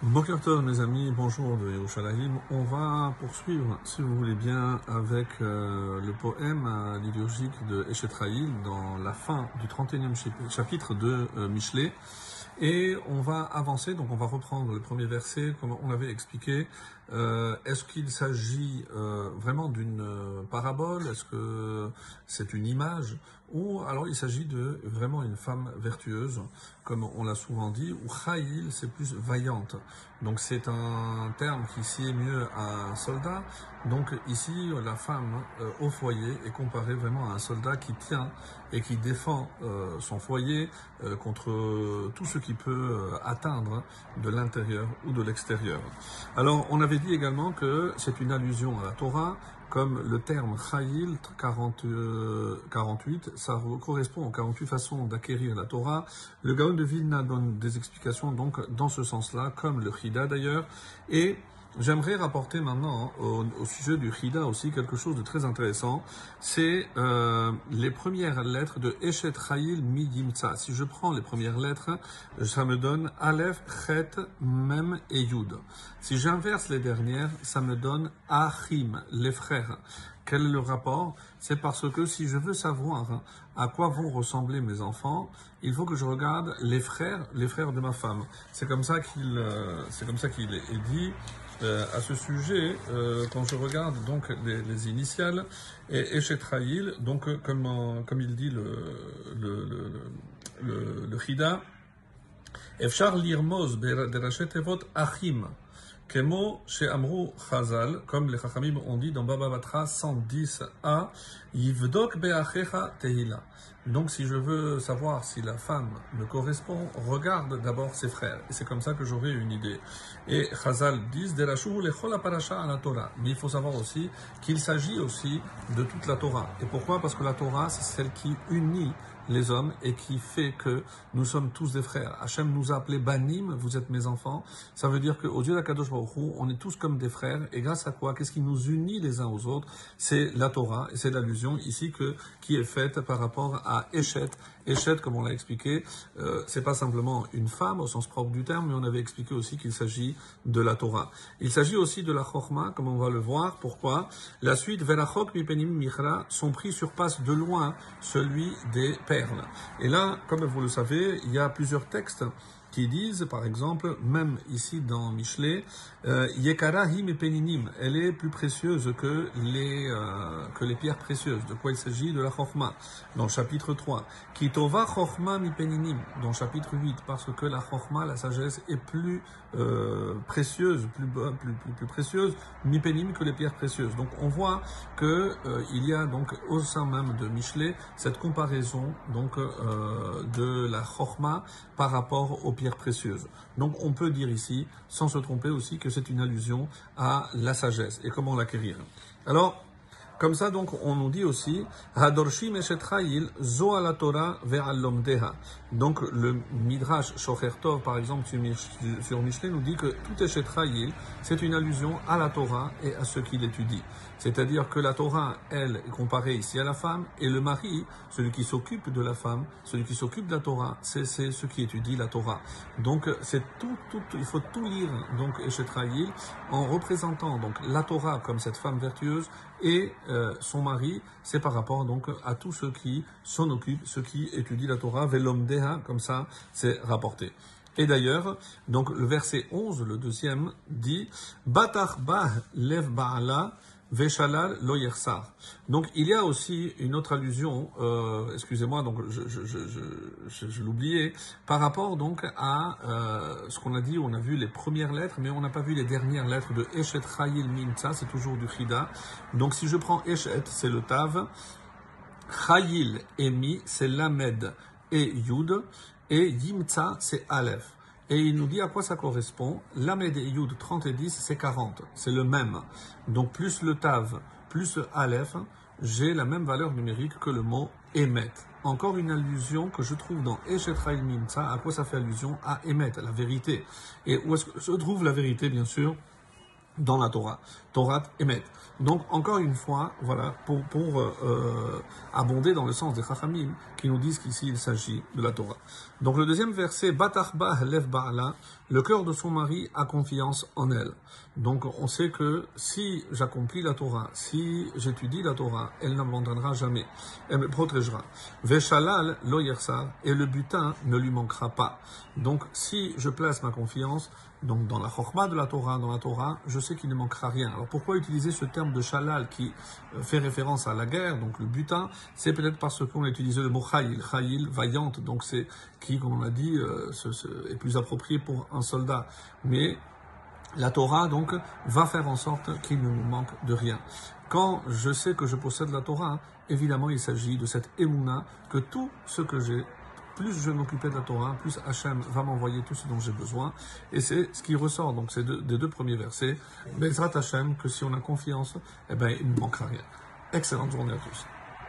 Bokertov, mes amis, bonjour de Yerushalayim. On va poursuivre, si vous voulez bien, avec euh, le poème euh, liturgique de Eshetraïl dans la fin du 31e chapitre de euh, Michelet. Et on va avancer, donc on va reprendre le premier verset, comme on l'avait expliqué. Est-ce qu'il s'agit vraiment d'une parabole? Est-ce que c'est une image? Ou alors il s'agit de vraiment une femme vertueuse, comme on l'a souvent dit, ou Khaïl, c'est plus vaillante. Donc c'est un terme qui sied mieux à un soldat. Donc ici, la femme euh, au foyer est comparée vraiment à un soldat qui tient et qui défend euh, son foyer euh, contre tout ce qui peut atteindre de l'intérieur ou de l'extérieur. Alors on avait dit également que c'est une allusion à la Torah, comme le terme Chayil 48, ça correspond aux 48 façons d'acquérir la Torah. Le Gaon de Vilna donne des explications donc dans ce sens-là, comme le Chida d'ailleurs, et J'aimerais rapporter maintenant au, sujet du Chida aussi quelque chose de très intéressant. C'est euh, les premières lettres de Eshet Chayil Midimtsa. Si je prends les premières lettres, ça me donne Aleph, Chet, Mem et Yud. Si j'inverse les dernières, ça me donne Achim, les frères. Quel est le rapport? C'est parce que si je veux savoir à quoi vont ressembler mes enfants, il faut que je regarde les frères, les frères de ma femme. C'est comme ça qu'il, euh, c'est comme ça qu'il est dit. Euh, à ce sujet, euh, quand je regarde donc les, les initiales, et Eshetraïl, donc euh, comme, comme il dit le, le, le, le, le Chida, Efchar lirmoz berachet evot achim. Kemo chez Amrou Chazal, comme les Chachamim ont dit dans Baba Batra 110a, Yivdok be'achecha tehila. Donc, si je veux savoir si la femme me correspond, regarde d'abord ses frères. Et c'est comme ça que j'aurai une idée. Et Chazal disent, la parasha à la Torah. Mais il faut savoir aussi qu'il s'agit aussi de toute la Torah. Et pourquoi? Parce que la Torah, c'est celle qui unit les hommes et qui fait que nous sommes tous des frères. Hachem nous a appelés Banim, vous êtes mes enfants. Ça veut dire qu'au Dieu d'Akadosh Baruch Hu, on est tous comme des frères. Et grâce à quoi Qu'est-ce qui nous unit les uns aux autres? C'est la Torah. Et c'est l'allusion ici que, qui est faite par rapport à Eshet. Eshet, comme on l'a expliqué, euh, c'est pas simplement une femme au sens propre du terme, mais on avait expliqué aussi qu'il s'agit de la Torah. Il s'agit aussi de la Chorma, comme on va le voir. Pourquoi? La suite, Verachok Mipenim Michra, son prix surpasse de loin celui des Et là, comme vous le savez, il y a plusieurs textes qui disent, par exemple, même ici dans Michelet, euh, Yekara peninim, elle est plus précieuse que les, euh, que les pierres précieuses. De quoi il s'agit De la chorma, dans le chapitre 3. Kitova chorma mi peninim, dans le chapitre 8, parce que la chorma, la sagesse, est plus euh, précieuse, plus, plus, plus, plus précieuse, mi penim que les pierres précieuses. Donc on voit que euh, il y a donc au sein même de Michelet cette comparaison euh, de la chorma par rapport aux Donc on peut dire ici, sans se tromper aussi, que c'est une allusion à la sagesse et comment l'acquérir? Alors, comme ça, donc, on nous dit aussi, Hadorshim eshetraïl zo la Torah ve'alomdeha. Donc, le Midrash Shocher Tov, par exemple, sur Michelet, nous dit que tout eshetraïl, c'est une allusion à la Torah et à ce qu'il étudie. C'est-à-dire que la Torah, elle, est comparée ici à la femme, et le mari, celui qui s'occupe de la femme, celui qui s'occupe de la Torah, c'est ce qui étudie la Torah. Donc, c'est tout, tout, il faut tout lire, donc, eshetraïl, en représentant, donc, la Torah comme cette femme vertueuse, et euh, son mari, c'est par rapport donc à tous ceux qui s'en occupent, ceux qui étudient la Torah, velom deha, comme ça c'est rapporté. Et d'ailleurs, donc le verset 11, le deuxième, dit lev Veshalal lo. Donc il y a aussi une autre allusion, euh, excusez-moi, donc je, je, je, l'oubliais, par rapport donc à euh, ce qu'on a dit, on a vu les premières lettres, mais on n'a pas vu les dernières lettres de Eshet Chayil Minta, c'est toujours du Chida. Donc si je prends Eshet, c'est le Tav, Chayil et Mi, c'est Lamed et Yud, et Yimtsa, c'est Aleph. Et il nous dit à quoi ça correspond. Lamed et Yud 30 et 10, c'est 40. C'est le même. Donc plus le Tav, plus le Aleph, j'ai la même valeur numérique que le mot Emet. Encore une allusion que je trouve dans Eshetrail Mimtsa. À quoi ça fait allusion? À Emet, la vérité. Et où se trouve la vérité, bien sûr? Dans la Torah. Torah. Donc, encore une fois, voilà, pour, pour euh, abonder dans le sens des Chachamim, qui nous disent qu'ici il s'agit de la Torah. Donc, le deuxième verset, Batarba Lev Ba'ala, Le cœur de son mari a confiance en elle. Donc on sait que si j'accomplis la Torah, si j'étudie la Torah, elle n'abandonnera jamais. Elle me protégera. Veshalal lo et le butin ne lui manquera pas. Donc si je place ma confiance donc dans la chorma de la Torah, dans la Torah, je qu'il ne manquera rien. Alors pourquoi utiliser ce terme de shalal qui euh, fait référence à la guerre, donc le butin? C'est peut-être parce qu'on a utilisé le mot chayil, chayil, vaillante, donc c'est qui, comme on a dit, euh, est plus approprié pour un soldat. Mais la Torah, donc, va faire en sorte qu'il ne nous manque de rien. Quand je sais que je possède la Torah, évidemment, il s'agit de cette émouna que tout ce que j'ai plus je vais m'occuper de la Torah, plus Hachem va m'envoyer tout ce dont j'ai besoin. Et c'est ce qui ressort, donc, c'est des deux premiers versets. Bezrat Hachem, que si on a confiance, eh ben, il ne manquera rien. Excellente journée à tous.